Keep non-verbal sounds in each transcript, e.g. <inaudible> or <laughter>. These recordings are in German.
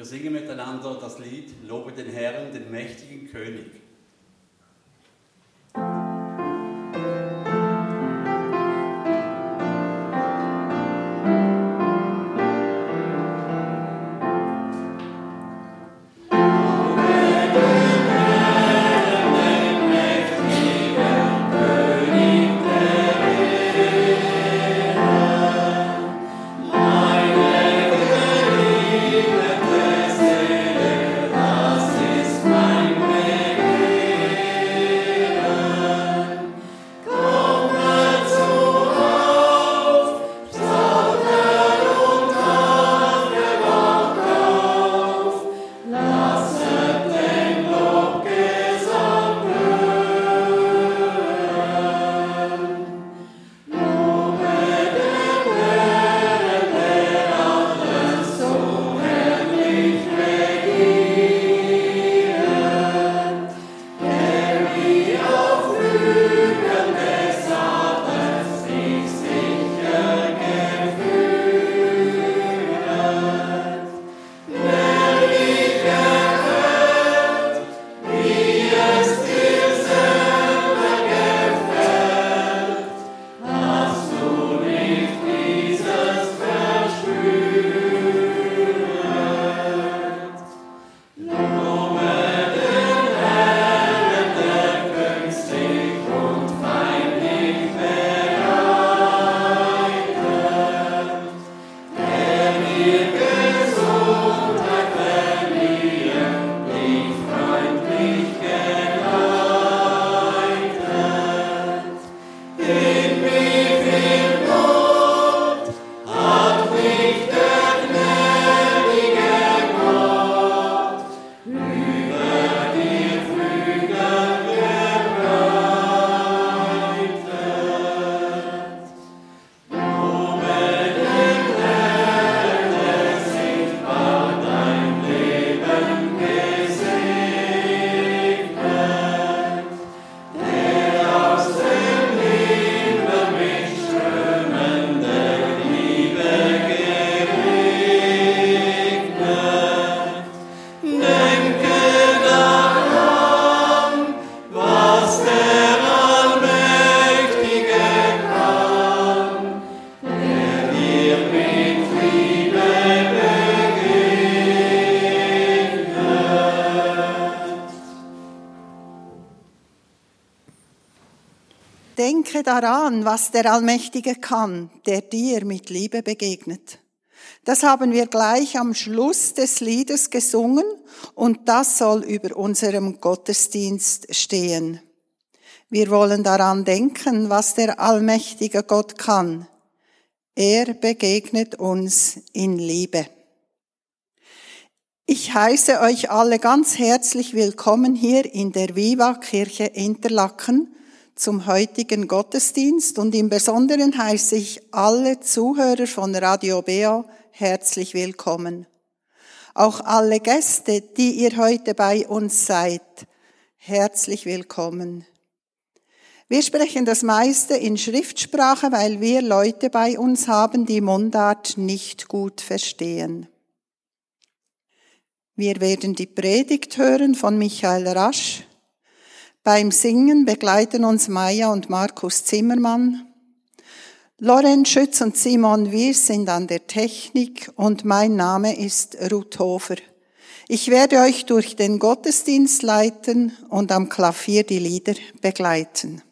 Wir singen miteinander das Lied Lobe den Herrn, den mächtigen König. Daran, was der Allmächtige kann, der dir mit Liebe begegnet. Das haben wir gleich am Schluss des Liedes gesungen und das soll über unserem Gottesdienst stehen. Wir wollen daran denken, was der allmächtige Gott kann. Er begegnet uns in Liebe. Ich heiße euch alle ganz herzlich willkommen hier in der Viva Kirche Interlaken zum heutigen Gottesdienst und im Besonderen heiße ich alle Zuhörer von Radio Bea herzlich willkommen. Auch alle Gäste, die ihr heute bei uns seid, herzlich willkommen. Wir sprechen das meiste in Schriftsprache, weil wir Leute bei uns haben, die Mundart nicht gut verstehen. Wir werden die Predigt hören von Michael Rasch. Beim Singen begleiten uns Maja und Markus Zimmermann. Lorenz Schütz und Simon Wir sind an der Technik und mein Name ist Ruth Hofer. Ich werde euch durch den Gottesdienst leiten und am Klavier die Lieder begleiten.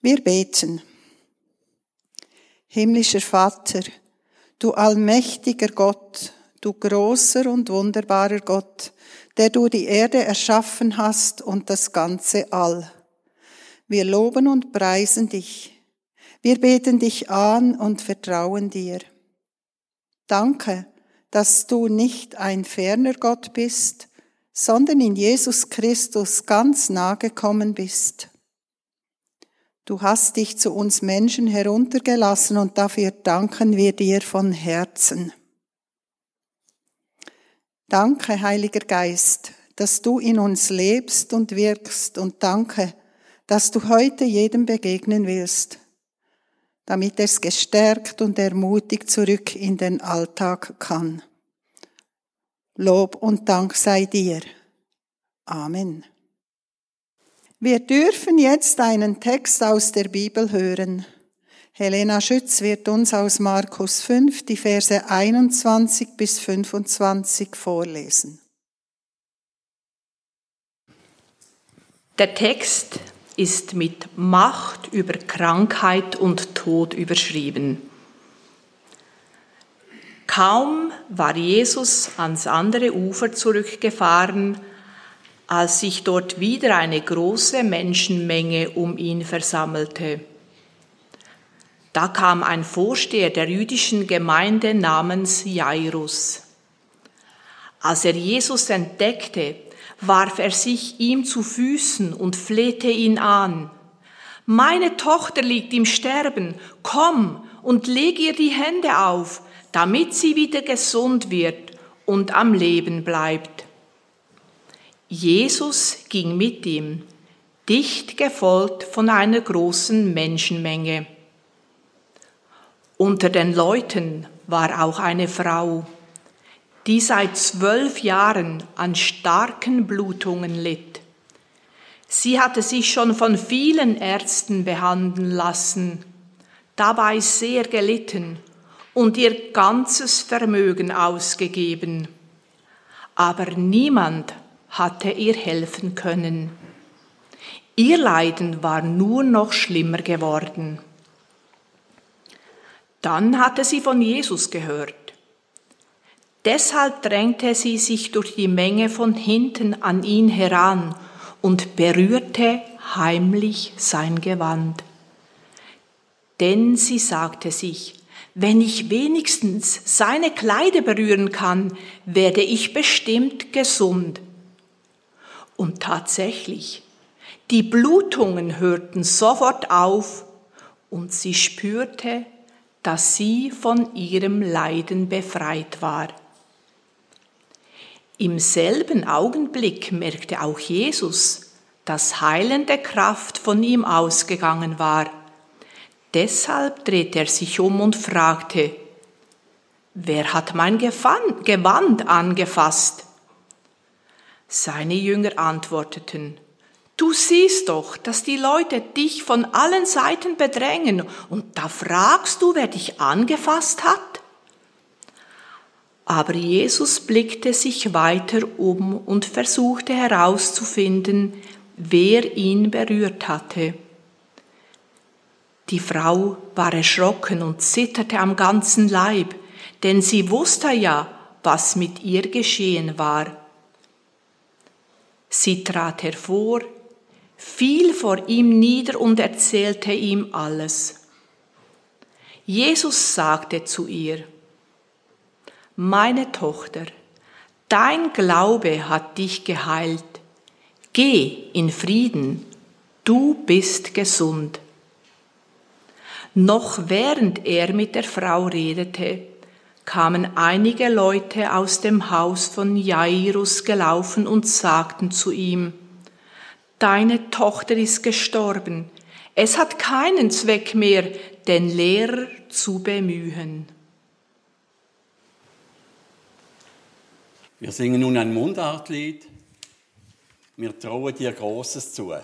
Wir beten. Himmlischer Vater, du allmächtiger Gott, du großer und wunderbarer Gott, der du die Erde erschaffen hast und das ganze All. Wir loben und preisen dich. Wir beten dich an und vertrauen dir. Danke, dass du nicht ein ferner Gott bist, sondern in Jesus Christus ganz nahe gekommen bist. Du hast dich zu uns Menschen heruntergelassen und dafür danken wir dir von Herzen. Danke, Heiliger Geist, dass du in uns lebst und wirkst und danke, dass du heute jedem begegnen willst, damit es gestärkt und ermutigt zurück in den Alltag kann. Lob und Dank sei dir. Amen. Wir dürfen jetzt einen Text aus der Bibel hören. Helena Schütz wird uns aus Markus 5 die Verse 21 bis 25 vorlesen. Der Text ist mit Macht über Krankheit und Tod überschrieben. Kaum war Jesus ans andere Ufer zurückgefahren, als sich dort wieder eine große Menschenmenge um ihn versammelte. Da kam ein Vorsteher der jüdischen Gemeinde namens Jairus. Als er Jesus entdeckte, warf er sich ihm zu Füßen und flehte ihn an. Meine Tochter liegt im Sterben, komm und leg ihr die Hände auf, damit sie wieder gesund wird und am Leben bleibt. Jesus ging mit ihm, dicht gefolgt von einer großen Menschenmenge. Unter den Leuten war auch eine Frau, die seit zwölf Jahren an starken Blutungen litt. Sie hatte sich schon von vielen Ärzten behandeln lassen, dabei sehr gelitten und ihr ganzes Vermögen ausgegeben. Aber niemand hatte ihr helfen können. Ihr Leiden war nur noch schlimmer geworden. Dann hatte sie von Jesus gehört. Deshalb drängte sie sich durch die Menge von hinten an ihn heran und berührte heimlich sein Gewand. Denn sie sagte sich, wenn ich wenigstens seine Kleider berühren kann, werde ich bestimmt gesund. Und tatsächlich, die Blutungen hörten sofort auf und sie spürte, dass sie von ihrem Leiden befreit war. Im selben Augenblick merkte auch Jesus, dass heilende Kraft von ihm ausgegangen war Deshalb drehte er sich um und fragte, wer hat mein Gewand angefasst? Seine Jünger antworteten, Du siehst doch, dass die Leute dich von allen Seiten bedrängen, und da fragst du, wer dich angefasst hat? Aber Jesus blickte sich weiter um und versuchte herauszufinden, wer ihn berührt hatte. Die Frau war erschrocken und zitterte am ganzen Leib, denn sie wusste ja, was mit ihr geschehen war. Sie trat hervor, fiel vor ihm nieder und erzählte ihm alles. Jesus sagte zu ihr, Meine Tochter, dein Glaube hat dich geheilt. Geh in Frieden, du bist gesund. Noch während er mit der Frau redete, kamen einige Leute aus dem Haus von Jairus gelaufen und sagten zu ihm, Deine Tochter ist gestorben, es hat keinen Zweck mehr, den Lehrer zu bemühen. Wir singen nun ein Mundartlied. Wir trauen dir Großes zu.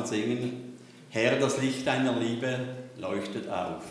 Zusammen singen. Herr, das Licht deiner Liebe leuchtet auf.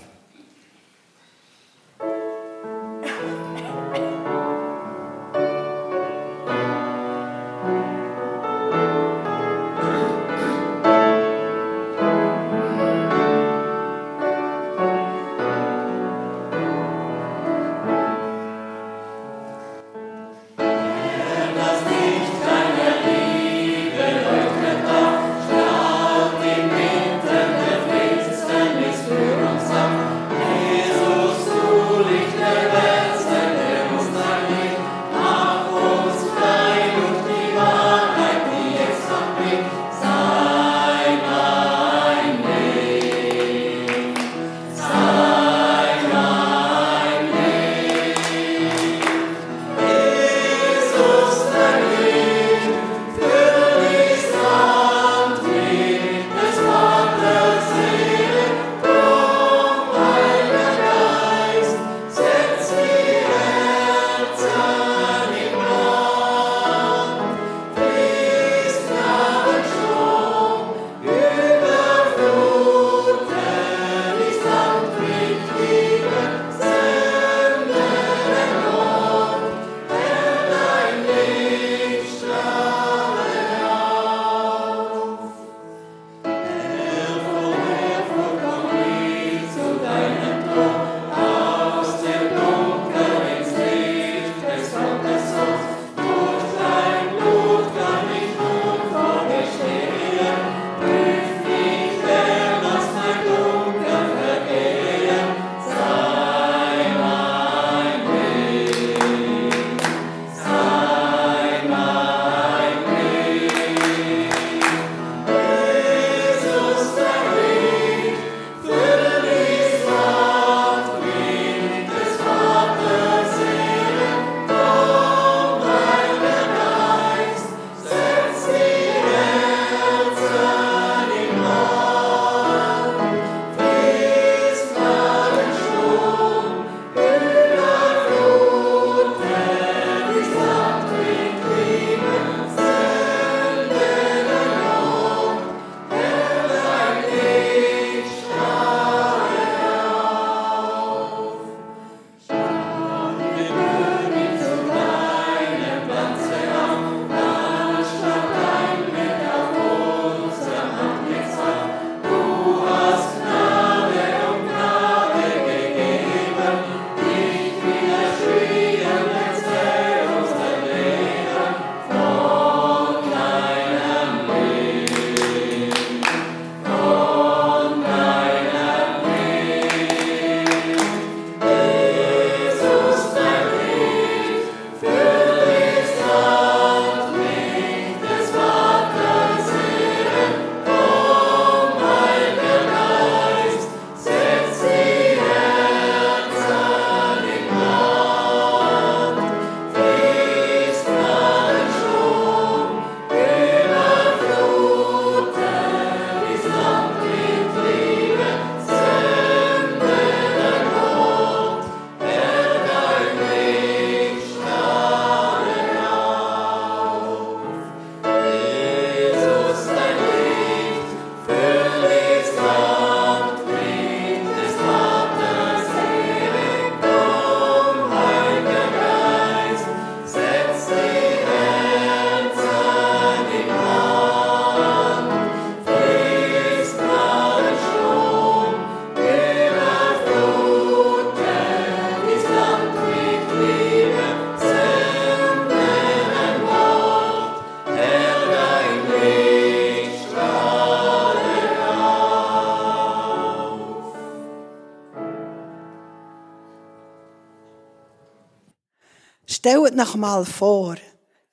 Stellt noch mal vor,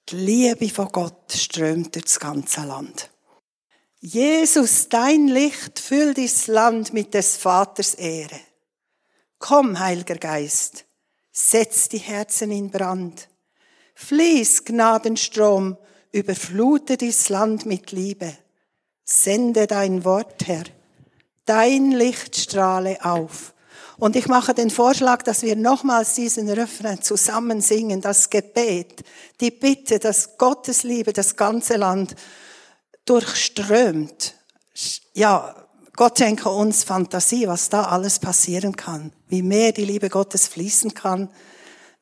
die Liebe von Gott strömt durch das ganze Land. Jesus, dein Licht füllt das Land mit des Vaters Ehre. Komm, Heiliger Geist, setz die Herzen in Brand. Fließ Gnadenstrom, überflute das Land mit Liebe. Sende dein Wort, Herr. Dein Licht strahle auf und ich mache den Vorschlag, dass wir nochmals diesen Refrain zusammen singen, das Gebet, die Bitte, dass Gottes Liebe das ganze Land durchströmt. Ja, Gott schenke uns Fantasie, was da alles passieren kann. Wie mehr die Liebe Gottes fließen kann,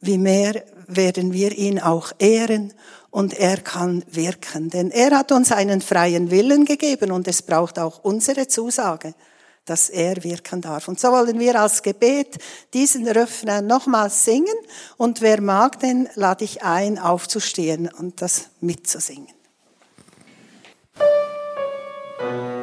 wie mehr werden wir ihn auch ehren und er kann wirken. Denn er hat uns einen freien Willen gegeben und es braucht auch unsere Zusage, dass er wirken darf. Und so wollen wir als Gebet diesen Refrain nochmals singen und wer mag, den lade ich ein, aufzustehen und das mitzusingen. Wir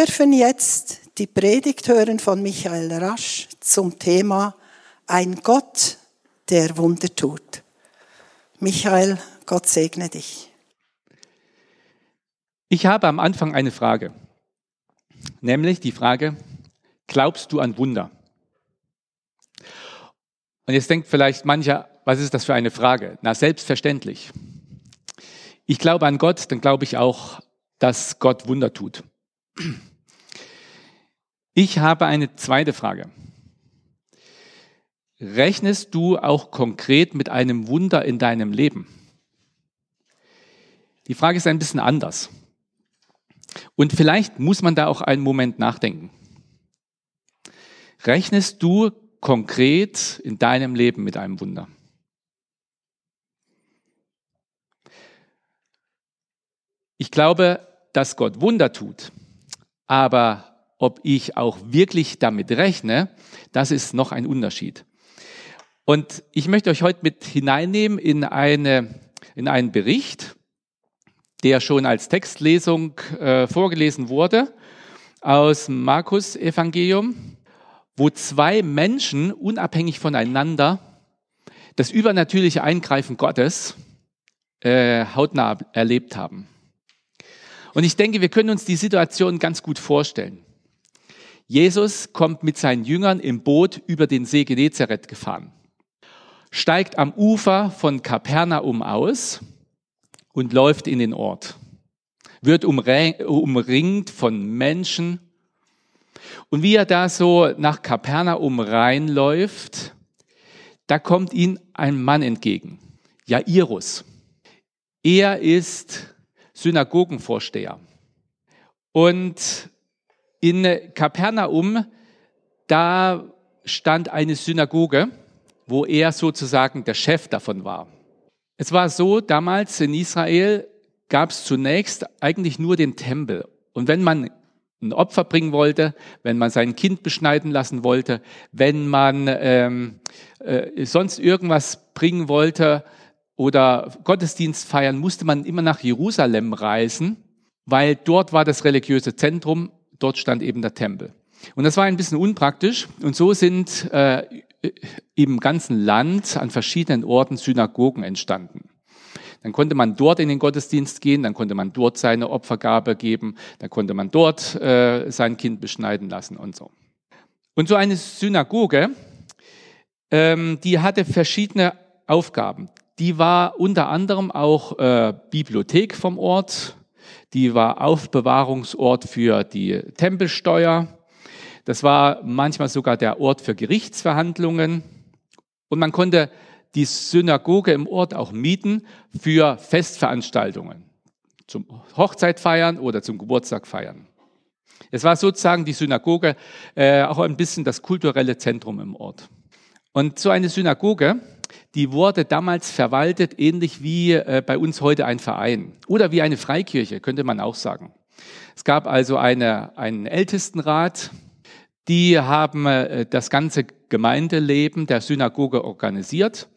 dürfen jetzt die Predigt hören von Michael Rasch zum Thema Ein Gott, der Wunder tut. Michael, Gott segne dich. Ich habe am Anfang eine Frage, nämlich die Frage, glaubst du an Wunder? Und jetzt denkt vielleicht mancher, was ist das für eine Frage? Na, selbstverständlich. Ich glaube an Gott, dann glaube ich auch, dass Gott Wunder tut. Ich habe eine zweite Frage. Rechnest du auch konkret mit einem Wunder in deinem Leben? Die Frage ist ein bisschen anders. Und vielleicht muss man da auch einen Moment nachdenken. Rechnest du konkret in deinem Leben mit einem Wunder? Ich glaube, dass Gott Wunder tut. Aber ob ich auch wirklich damit rechne, das ist noch ein Unterschied. Und ich möchte euch heute mit hineinnehmen in, eine, in einen Bericht, der schon als Textlesung äh, vorgelesen wurde aus Markus Evangelium, wo zwei Menschen unabhängig voneinander das übernatürliche Eingreifen Gottes äh, hautnah erlebt haben. Und ich denke, wir können uns die Situation ganz gut vorstellen. Jesus kommt mit seinen Jüngern im Boot über den See Genezareth gefahren, steigt am Ufer von Kapernaum aus und läuft in den Ort, wird umringt von Menschen. Und wie er da so nach Kapernaum reinläuft, da kommt ihm ein Mann entgegen, Jairus. Er ist Synagogenvorsteher. Und in Kapernaum, da stand eine Synagoge, wo er sozusagen der Chef davon war. Es war so, damals in Israel gab es zunächst eigentlich nur den Tempel. Und wenn man ein Opfer bringen wollte, wenn man sein Kind beschneiden lassen wollte, wenn man ähm, äh, sonst irgendwas bringen wollte, oder Gottesdienst feiern, musste man immer nach Jerusalem reisen, weil dort war das religiöse Zentrum, dort stand eben der Tempel. Und das war ein bisschen unpraktisch. Und so sind äh, im ganzen Land an verschiedenen Orten Synagogen entstanden. Dann konnte man dort in den Gottesdienst gehen, dann konnte man dort seine Opfergabe geben, dann konnte man dort äh, sein Kind beschneiden lassen und so. Und so eine Synagoge, ähm, die hatte verschiedene Aufgaben die war unter anderem auch äh, Bibliothek vom Ort, die war Aufbewahrungsort für die Tempelsteuer, das war manchmal sogar der Ort für Gerichtsverhandlungen und man konnte die Synagoge im Ort auch mieten für Festveranstaltungen. zum Hochzeit feiern oder zum Geburtstag feiern. Es war sozusagen die Synagoge äh, auch ein bisschen das kulturelle Zentrum im Ort. Und so eine Synagoge, die wurde damals verwaltet, ähnlich wie äh, bei uns heute ein Verein oder wie eine Freikirche, könnte man auch sagen. Es gab also eine, einen Ältestenrat, die haben äh, das ganze Gemeindeleben der Synagoge organisiert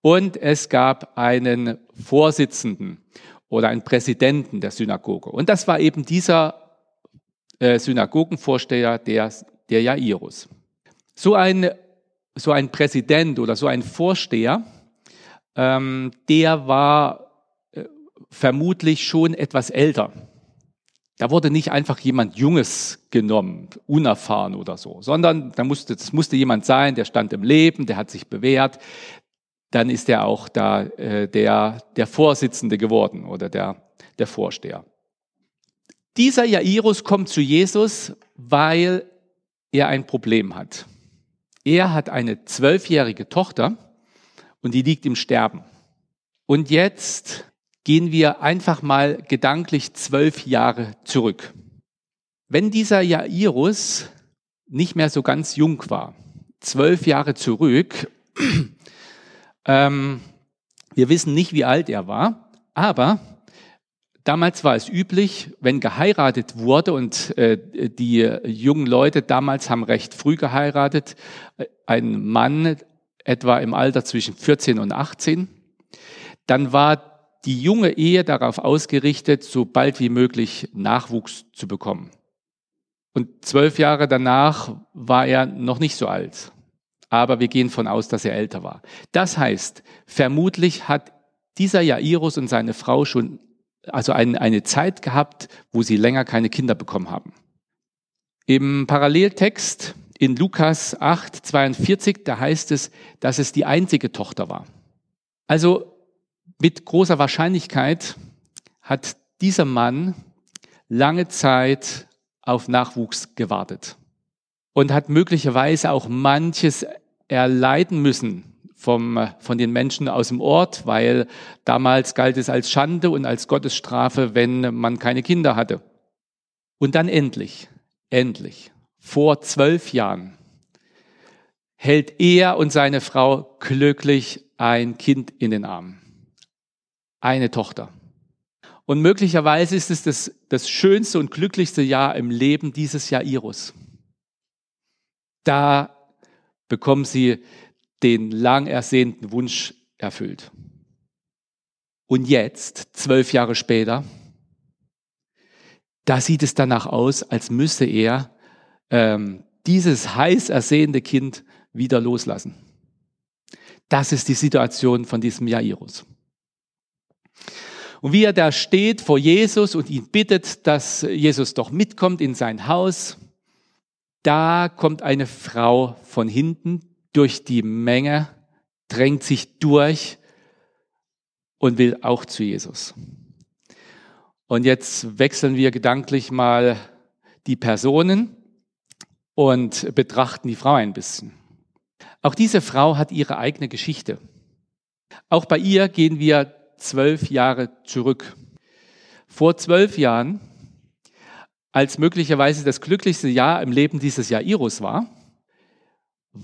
und es gab einen Vorsitzenden oder einen Präsidenten der Synagoge. Und das war eben dieser äh, Synagogenvorsteher, der, der Jairus. So ein, so ein Präsident oder so ein Vorsteher, ähm, der war äh, vermutlich schon etwas älter. Da wurde nicht einfach jemand Junges genommen, unerfahren oder so, sondern da musste, das musste jemand sein, der stand im Leben, der hat sich bewährt. Dann ist er auch da äh, der, der Vorsitzende geworden oder der, der Vorsteher. Dieser Jairus kommt zu Jesus, weil er ein Problem hat. Er hat eine zwölfjährige Tochter und die liegt im Sterben. Und jetzt gehen wir einfach mal gedanklich zwölf Jahre zurück. Wenn dieser Jairus nicht mehr so ganz jung war, zwölf Jahre zurück, <clears throat> ähm, wir wissen nicht, wie alt er war, aber damals war es üblich, wenn geheiratet wurde und äh, die jungen Leute damals haben recht früh geheiratet, äh, ein Mann etwa im Alter zwischen 14 und 18, dann war die junge Ehe darauf ausgerichtet, so bald wie möglich Nachwuchs zu bekommen. Und zwölf Jahre danach war er noch nicht so alt. Aber wir gehen von aus, dass er älter war. Das heißt, vermutlich hat dieser Jairus und seine Frau schon also eine, eine Zeit gehabt, wo sie länger keine Kinder bekommen haben. Im Paralleltext in Lukas 8, 42, da heißt es, dass es die einzige Tochter war. Also mit großer Wahrscheinlichkeit hat dieser Mann lange Zeit auf Nachwuchs gewartet und hat möglicherweise auch manches erleiden müssen vom, von den Menschen aus dem Ort, weil damals galt es als Schande und als Gottesstrafe, wenn man keine Kinder hatte. Und dann endlich, endlich, vor zwölf Jahren, hält er und seine Frau glücklich ein Kind in den Armen eine Tochter. Und möglicherweise ist es das, das schönste und glücklichste Jahr im Leben dieses Jairus. Da bekommen sie den lang ersehnten Wunsch erfüllt. Und jetzt, zwölf Jahre später, da sieht es danach aus, als müsste er ähm, dieses heiß ersehende Kind wieder loslassen. Das ist die Situation von diesem Jairus. Und wie er da steht vor Jesus und ihn bittet, dass Jesus doch mitkommt in sein Haus, da kommt eine Frau von hinten durch die Menge, drängt sich durch und will auch zu Jesus. Und jetzt wechseln wir gedanklich mal die Personen und betrachten die Frau ein bisschen. Auch diese Frau hat ihre eigene Geschichte. Auch bei ihr gehen wir zwölf Jahre zurück. Vor zwölf Jahren, als möglicherweise das glücklichste Jahr im Leben dieses Jairus war,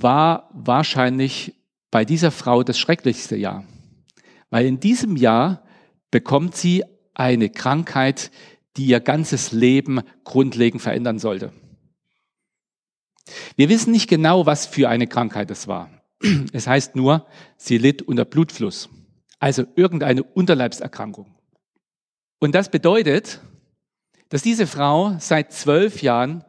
war wahrscheinlich bei dieser Frau das schrecklichste Jahr. Weil in diesem Jahr bekommt sie eine Krankheit, die ihr ganzes Leben grundlegend verändern sollte. Wir wissen nicht genau, was für eine Krankheit es war. <clears throat> Es heißt nur, sie litt unter Blutfluss also irgendeine Unterleibserkrankung. Und das bedeutet, dass diese Frau seit zwölf Jahren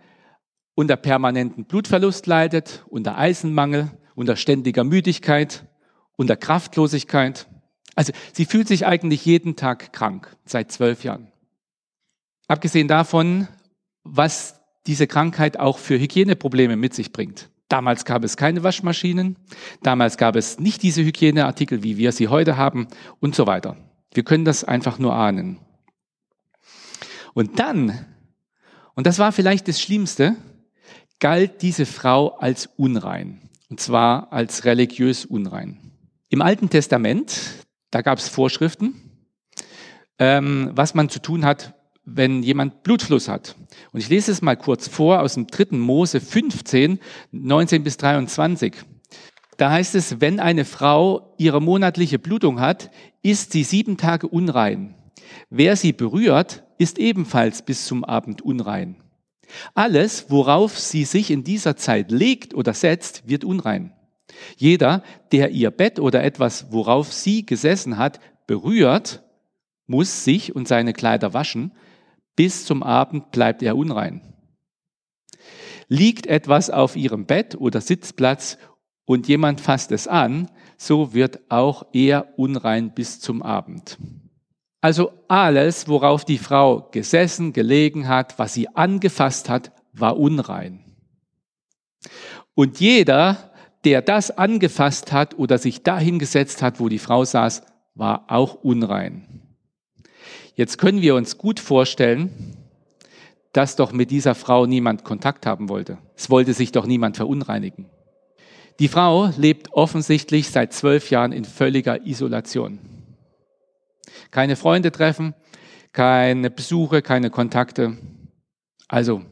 unter permanenten Blutverlust leidet, unter Eisenmangel, unter ständiger Müdigkeit, unter Kraftlosigkeit. Also sie fühlt sich eigentlich jeden Tag krank seit zwölf Jahren. Abgesehen davon, was diese Krankheit auch für Hygieneprobleme mit sich bringt. Damals gab es keine Waschmaschinen, damals gab es nicht diese Hygieneartikel, wie wir sie heute haben und so weiter. Wir können das einfach nur ahnen. Und dann, und das war vielleicht das Schlimmste, galt diese Frau als unrein, und zwar als religiös unrein. Im Alten Testament, da gab es Vorschriften, ähm, was man zu tun hat, wenn jemand Blutfluss hat. Und ich lese es mal kurz vor aus dem 3. Mose 15, 19 bis 23. Da heißt es, wenn eine Frau ihre monatliche Blutung hat, ist sie sieben Tage unrein. Wer sie berührt, ist ebenfalls bis zum Abend unrein. Alles, worauf sie sich in dieser Zeit legt oder setzt, wird unrein. Jeder, der ihr Bett oder etwas, worauf sie gesessen hat, berührt, muss sich und seine Kleider waschen. Bis zum Abend bleibt er unrein. Liegt etwas auf ihrem Bett oder Sitzplatz und jemand fasst es an, so wird auch er unrein bis zum Abend. Also alles, worauf die Frau gesessen, gelegen hat, was sie angefasst hat, war unrein. Und jeder, der das angefasst hat oder sich dahingesetzt hat, wo die Frau saß, war auch unrein. Jetzt können wir uns gut vorstellen, dass doch mit dieser Frau niemand Kontakt haben wollte. Es wollte sich doch niemand verunreinigen. Die Frau lebt offensichtlich seit zwölf Jahren in völliger Isolation. Keine Freunde treffen, keine Besuche, keine Kontakte. Also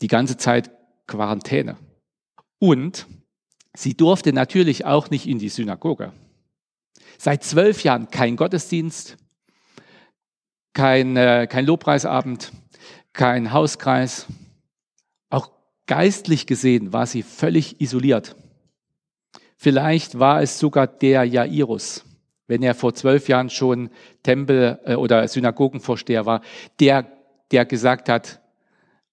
die ganze Zeit Quarantäne. Und sie durfte natürlich auch nicht in die Synagoge. Seit zwölf Jahren kein Gottesdienst, kein, äh, kein Lobpreisabend, kein Hauskreis. Auch geistlich gesehen war sie völlig isoliert. Vielleicht war es sogar der Jairus, wenn er vor zwölf Jahren schon Tempel- äh, oder Synagogenvorsteher war, der, der gesagt hat,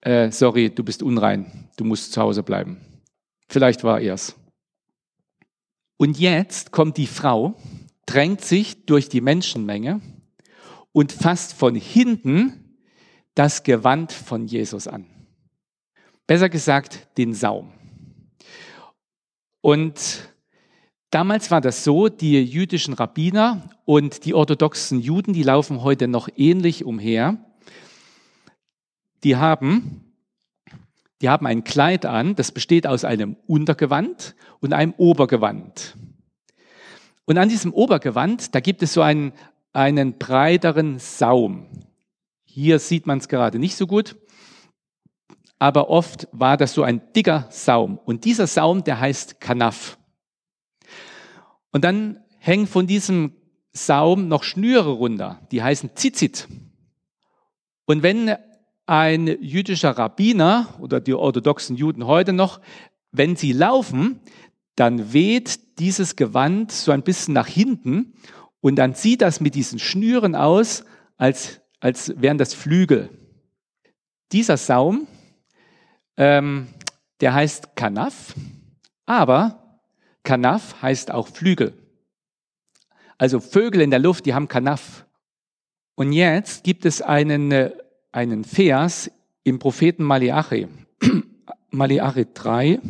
äh, sorry, du bist unrein, du musst zu Hause bleiben. Vielleicht war er es. Und jetzt kommt die Frau, drängt sich durch die Menschenmenge und fasst von hinten das Gewand von Jesus an. Besser gesagt, den Saum. Und Damals war das so, die jüdischen Rabbiner und die orthodoxen Juden, die laufen heute noch ähnlich umher. Die haben, die haben ein Kleid an, das besteht aus einem Untergewand und einem Obergewand. Und an diesem Obergewand, da gibt es so einen, einen breiteren Saum. Hier sieht man es gerade nicht so gut, aber oft war das so ein dicker Saum. Und dieser Saum, der heißt Kanaf. Und dann hängen von diesem Saum noch Schnüre runter, die heißen Zizit. Und wenn ein jüdischer Rabbiner oder die orthodoxen Juden heute noch, wenn sie laufen, dann weht dieses Gewand so ein bisschen nach hinten und dann sieht das mit diesen Schnüren aus, als, als wären das Flügel. Dieser Saum, ähm, der heißt Kanaf, aber Kanaf heißt auch Flügel. Also Vögel in der Luft, die haben Kanaf. Und jetzt gibt es einen, äh, einen Vers im Propheten Maleachi. <clears throat> Maleachi 3,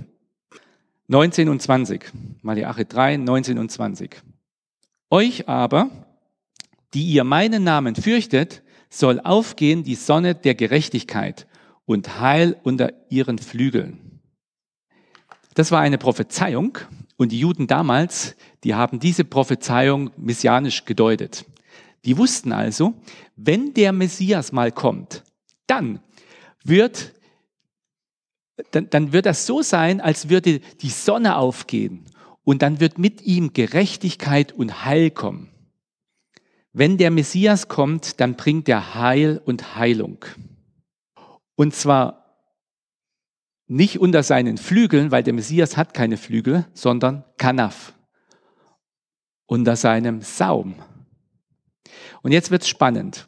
19 und 20. Maleachi 3, 19 und 20. Euch aber, die ihr meinen Namen fürchtet, soll aufgehen die Sonne der Gerechtigkeit und Heil unter ihren Flügeln. Das war eine Prophezeiung und die Juden damals, die haben diese Prophezeiung messianisch gedeutet. Die wussten also, wenn der Messias mal kommt, dann wird, dann, dann wird das so sein, als würde die Sonne aufgehen und dann wird mit ihm Gerechtigkeit und Heil kommen. Wenn der Messias kommt, dann bringt er Heil und Heilung. Und zwar nicht unter seinen Flügeln, weil der Messias hat keine Flügel, sondern Kanaf. Unter seinem Saum. Und jetzt wird's spannend.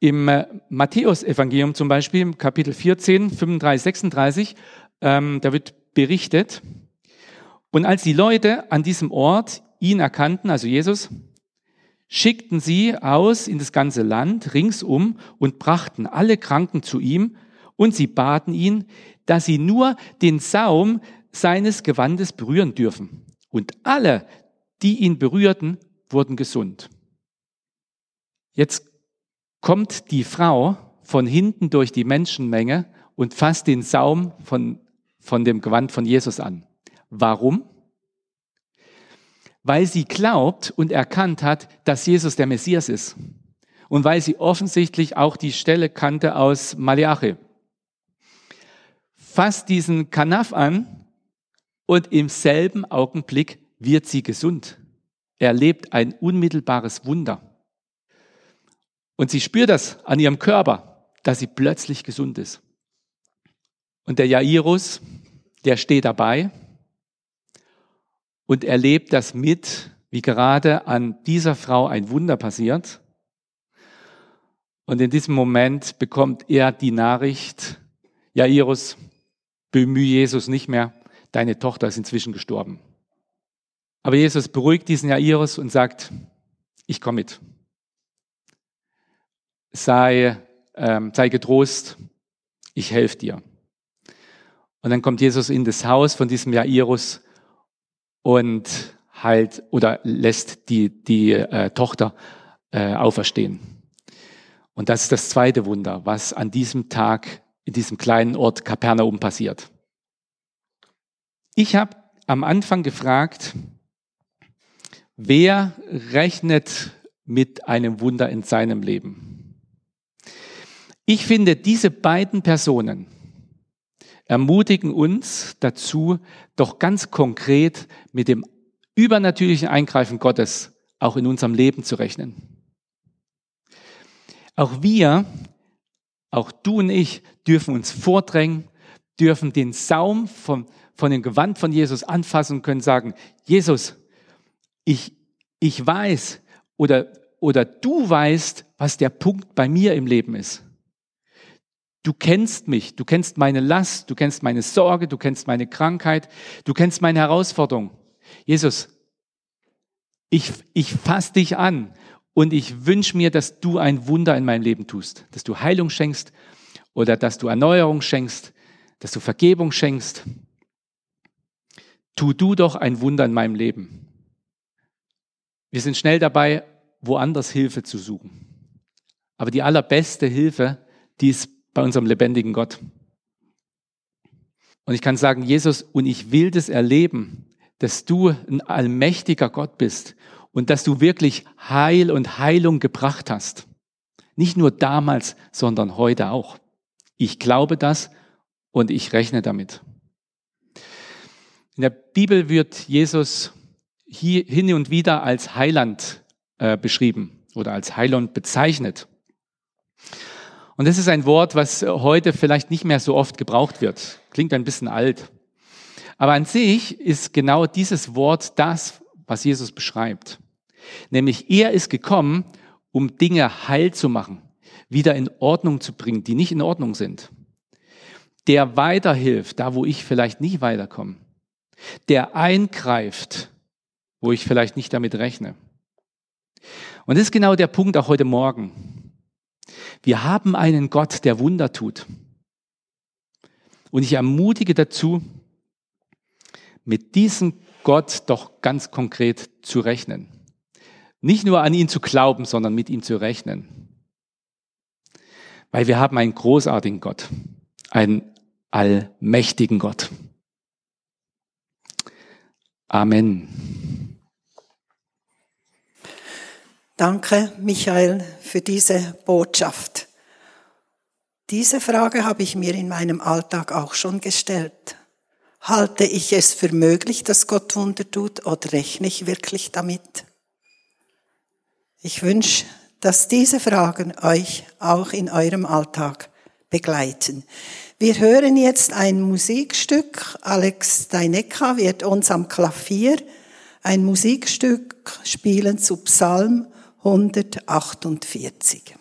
Im äh, Matthäus-Evangelium zum Beispiel, Kapitel 14, 35, 36, ähm, da wird berichtet, und als die Leute an diesem Ort ihn erkannten, also Jesus, schickten sie aus in das ganze Land ringsum und brachten alle Kranken zu ihm und sie baten ihn, dass sie nur den Saum seines Gewandes berühren dürfen. Und alle, die ihn berührten, wurden gesund. Jetzt kommt die Frau von hinten durch die Menschenmenge und fasst den Saum von, von dem Gewand von Jesus an. Warum? weil sie glaubt und erkannt hat, dass Jesus der Messias ist. Und weil sie offensichtlich auch die Stelle kannte aus Maleachi. Fasst diesen Kanaf an und im selben Augenblick wird sie gesund. Erlebt ein unmittelbares Wunder. Und sie spürt das an ihrem Körper, dass sie plötzlich gesund ist. Und der Jairus, der steht dabei und erlebt das mit, wie gerade an dieser Frau ein Wunder passiert. Und in diesem Moment bekommt er die Nachricht, Jairus, bemühe Jesus nicht mehr, deine Tochter ist inzwischen gestorben. Aber Jesus beruhigt diesen Jairus und sagt, ich komme mit. Sei, ähm, sei getrost, ich helfe dir. Und dann kommt Jesus in das Haus von diesem Jairus und halt oder lässt die, die äh, Tochter äh, auferstehen. Und das ist das zweite Wunder, was an diesem Tag in diesem kleinen Ort Kapernaum passiert. Ich habe am Anfang gefragt, wer rechnet mit einem Wunder in seinem Leben? Ich finde, diese beiden Personen, ermutigen uns dazu, doch ganz konkret mit dem übernatürlichen Eingreifen Gottes auch in unserem Leben zu rechnen. Auch wir, auch du und ich, dürfen uns vordrängen, dürfen den Saum von, von dem Gewand von Jesus anfassen und können sagen, Jesus, ich, ich weiß oder, oder du weißt, was der Punkt bei mir im Leben ist. Du kennst mich, du kennst meine Last, du kennst meine Sorge, du kennst meine Krankheit, du kennst meine Herausforderung. Jesus, ich, ich fasse dich an und ich wünsche mir, dass du ein Wunder in meinem Leben tust, dass du Heilung schenkst oder dass du Erneuerung schenkst, dass du Vergebung schenkst. Tu du doch ein Wunder in meinem Leben. Wir sind schnell dabei, woanders Hilfe zu suchen. Aber die allerbeste Hilfe, die ist bei unserem lebendigen Gott. Und ich kann sagen, Jesus, und ich will das erleben, dass du ein allmächtiger Gott bist und dass du wirklich Heil und Heilung gebracht hast. Nicht nur damals, sondern heute auch. Ich glaube das und ich rechne damit. In der Bibel wird Jesus hier hin und wieder als Heiland äh, beschrieben oder als Heiland bezeichnet. Und das ist ein Wort, was heute vielleicht nicht mehr so oft gebraucht wird. Klingt ein bisschen alt. Aber an sich ist genau dieses Wort das, was Jesus beschreibt. Nämlich er ist gekommen, um Dinge heil zu machen, wieder in Ordnung zu bringen, die nicht in Ordnung sind. Der weiterhilft, da wo ich vielleicht nicht weiterkomme. Der eingreift, wo ich vielleicht nicht damit rechne. Und das ist genau der Punkt auch heute Morgen. Wir haben einen Gott, der Wunder tut. Und ich ermutige dazu, mit diesem Gott doch ganz konkret zu rechnen. Nicht nur an ihn zu glauben, sondern mit ihm zu rechnen. Weil wir haben einen großartigen Gott, einen allmächtigen Gott. Amen. Danke, Michael, für diese Botschaft. Diese Frage habe ich mir in meinem Alltag auch schon gestellt. Halte ich es für möglich, dass Gott Wunder tut, oder rechne ich wirklich damit? Ich wünsche, dass diese Fragen euch auch in eurem Alltag begleiten. Wir hören jetzt ein Musikstück. Alex Deinecka wird uns am Klavier ein Musikstück spielen zu Psalm 148.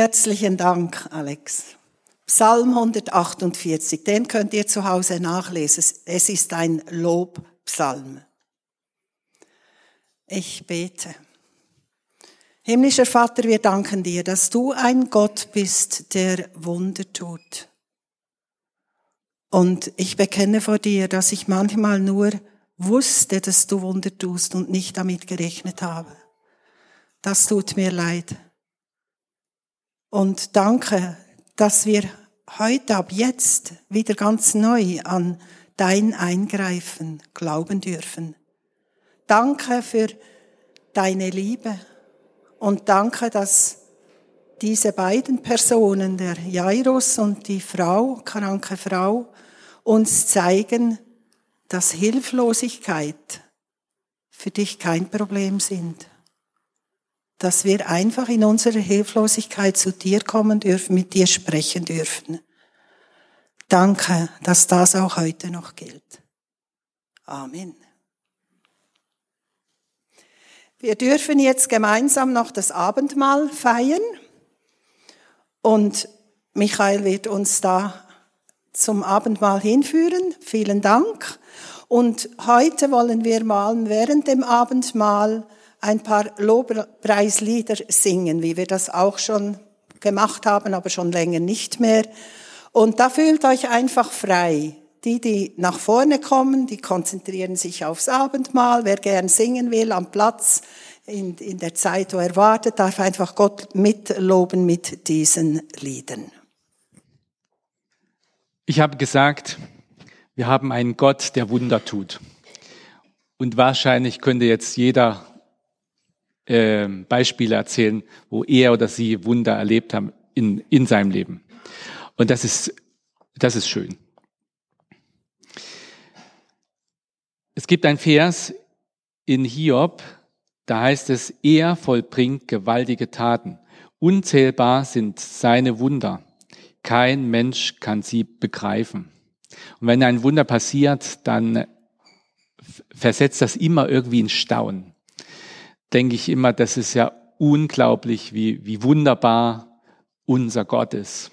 Herzlichen Dank, Alex. Psalm 148, den könnt ihr zu Hause nachlesen. Es ist ein Lobpsalm. Ich bete. Himmlischer Vater, wir danken dir, dass du ein Gott bist, der Wunder tut. Und ich bekenne vor dir, dass ich manchmal nur wusste, dass du Wunder tust und nicht damit gerechnet habe. Das tut mir leid. Und danke, dass wir heute ab jetzt wieder ganz neu an dein Eingreifen glauben dürfen. Danke für deine Liebe und danke, dass diese beiden Personen, der Jairus und die Frau, kranke Frau, uns zeigen, dass Hilflosigkeit für dich kein Problem sind dass wir einfach in unserer Hilflosigkeit zu dir kommen dürfen, mit dir sprechen dürfen. Danke, dass das auch heute noch gilt. Amen. Wir dürfen jetzt gemeinsam noch das Abendmahl feiern und Michael wird uns da zum Abendmahl hinführen. Vielen Dank. Und heute wollen wir mal während dem Abendmahl ein paar Lobpreislieder singen, wie wir das auch schon gemacht haben, aber schon länger nicht mehr. Und da fühlt euch einfach frei. Die, die nach vorne kommen, die konzentrieren sich aufs Abendmahl. Wer gern singen will am Platz, in, in der Zeit, wo er wartet, darf einfach Gott mitloben mit diesen Liedern. Ich habe gesagt, wir haben einen Gott, der Wunder tut. Und wahrscheinlich könnte jetzt jeder äh, Beispiele erzählen, wo er oder sie Wunder erlebt haben in, in seinem Leben. Und das ist, das ist schön. Es gibt ein Vers in Hiob, da heißt es, er vollbringt gewaltige Taten. Unzählbar sind seine Wunder. Kein Mensch kann sie begreifen. Und wenn ein Wunder passiert, dann versetzt das immer irgendwie in Staunen denke ich immer, das ist ja unglaublich, wie, wie wunderbar unser Gott ist.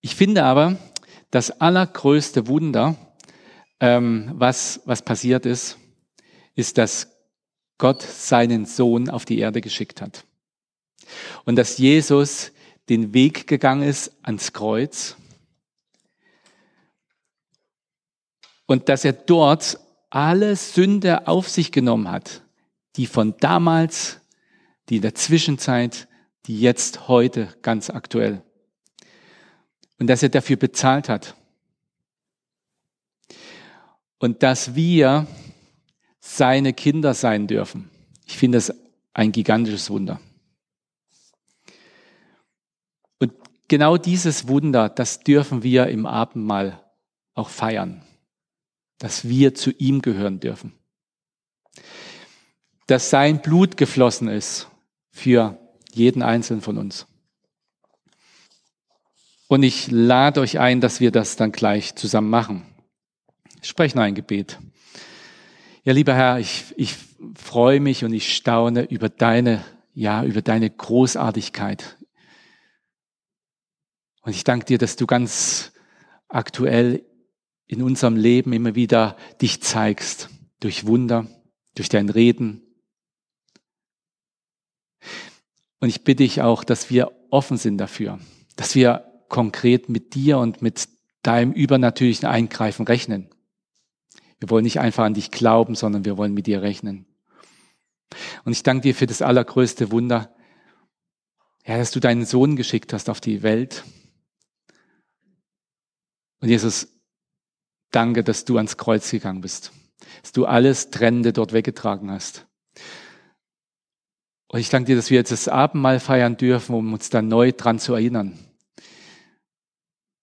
Ich finde aber, das allergrößte Wunder, ähm, was, was passiert ist, ist, dass Gott seinen Sohn auf die Erde geschickt hat. Und dass Jesus den Weg gegangen ist ans Kreuz. Und dass er dort alle Sünde auf sich genommen hat, die von damals, die in der Zwischenzeit, die jetzt heute ganz aktuell. Und dass er dafür bezahlt hat. Und dass wir seine Kinder sein dürfen. Ich finde das ein gigantisches Wunder. Und genau dieses Wunder, das dürfen wir im Abendmahl auch feiern dass wir zu ihm gehören dürfen. Dass sein Blut geflossen ist für jeden einzelnen von uns. Und ich lade euch ein, dass wir das dann gleich zusammen machen. Ich spreche noch ein Gebet. Ja, lieber Herr, ich, ich freue mich und ich staune über deine, ja, über deine Großartigkeit. Und ich danke dir, dass du ganz aktuell in unserem Leben immer wieder dich zeigst, durch Wunder, durch dein Reden. Und ich bitte dich auch, dass wir offen sind dafür, dass wir konkret mit dir und mit deinem übernatürlichen Eingreifen rechnen. Wir wollen nicht einfach an dich glauben, sondern wir wollen mit dir rechnen. Und ich danke dir für das allergrößte Wunder, ja, dass du deinen Sohn geschickt hast auf die Welt. Und Jesus, Danke, dass du ans Kreuz gegangen bist, dass du alles Trennende dort weggetragen hast. Und ich danke dir, dass wir jetzt das Abendmahl feiern dürfen, um uns dann neu dran zu erinnern,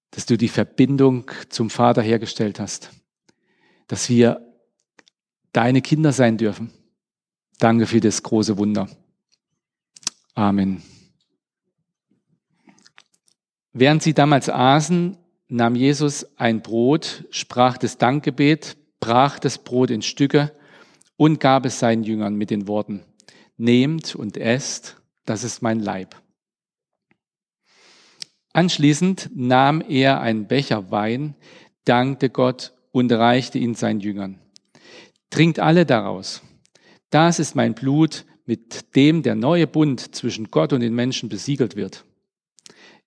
dass du die Verbindung zum Vater hergestellt hast, dass wir deine Kinder sein dürfen. Danke für das große Wunder. Amen. Während sie damals aßen, nahm Jesus ein Brot, sprach das Dankgebet, brach das Brot in Stücke und gab es seinen Jüngern mit den Worten, nehmt und esst, das ist mein Leib. Anschließend nahm er einen Becher Wein, dankte Gott und reichte ihn seinen Jüngern. Trinkt alle daraus. Das ist mein Blut, mit dem der neue Bund zwischen Gott und den Menschen besiegelt wird.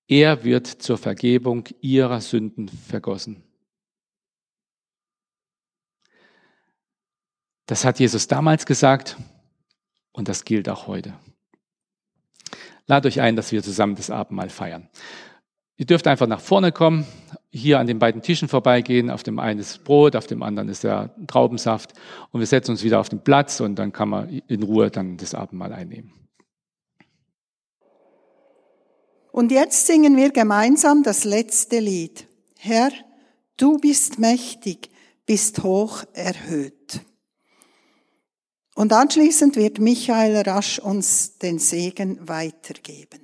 Er wird zur Vergebung ihrer Sünden vergossen. Das hat Jesus damals gesagt und das gilt auch heute. Lade euch ein, dass wir zusammen das Abendmahl feiern. Ihr dürft einfach nach vorne kommen, hier an den beiden Tischen vorbeigehen. Auf dem einen ist Brot, auf dem anderen ist der Traubensaft. Und wir setzen uns wieder auf den Platz und dann kann man in Ruhe dann das Abendmahl einnehmen. Und jetzt singen wir gemeinsam das letzte Lied. Herr, du bist mächtig, bist hoch erhöht. Und anschließend wird Michael rasch uns den Segen weitergeben.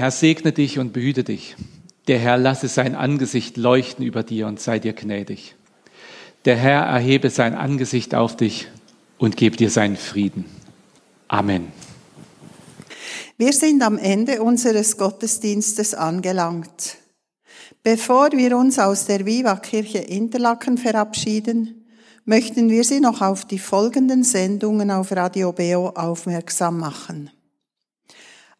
Herr segne dich und behüte dich. Der Herr lasse sein Angesicht leuchten über dir und sei dir gnädig. Der Herr erhebe sein Angesicht auf dich und gebe dir seinen Frieden. Amen. Wir sind am Ende unseres Gottesdienstes angelangt. Bevor wir uns aus der Viva-Kirche Interlaken verabschieden, möchten wir Sie noch auf die folgenden Sendungen auf Radio Beo aufmerksam machen.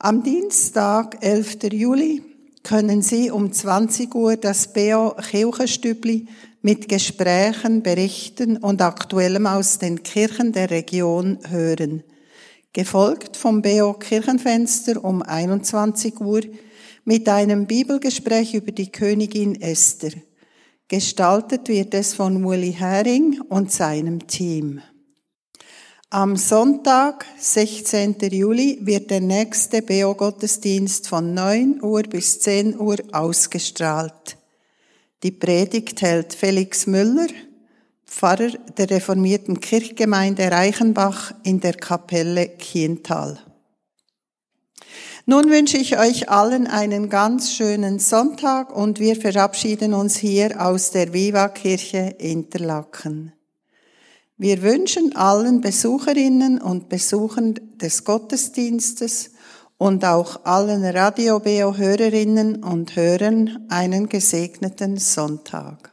Am Dienstag, 11. Juli, können Sie um 20 Uhr das BO Kirchenstübli mit Gesprächen, Berichten und Aktuellem aus den Kirchen der Region hören. Gefolgt vom BO Kirchenfenster um 21 Uhr mit einem Bibelgespräch über die Königin Esther. Gestaltet wird es von Uli Hering und seinem Team. Am Sonntag, 16. Juli, wird der nächste Beo-Gottesdienst von 9 Uhr bis 10 Uhr ausgestrahlt. Die Predigt hält Felix Müller, Pfarrer der reformierten Kirchgemeinde Reichenbach in der Kapelle Kiental. Nun wünsche ich euch allen einen ganz schönen Sonntag und wir verabschieden uns hier aus der Viva Kirche Interlaken. Wir wünschen allen Besucherinnen und Besuchern des Gottesdienstes und auch allen Radio Beo Hörerinnen und Hörern einen gesegneten Sonntag.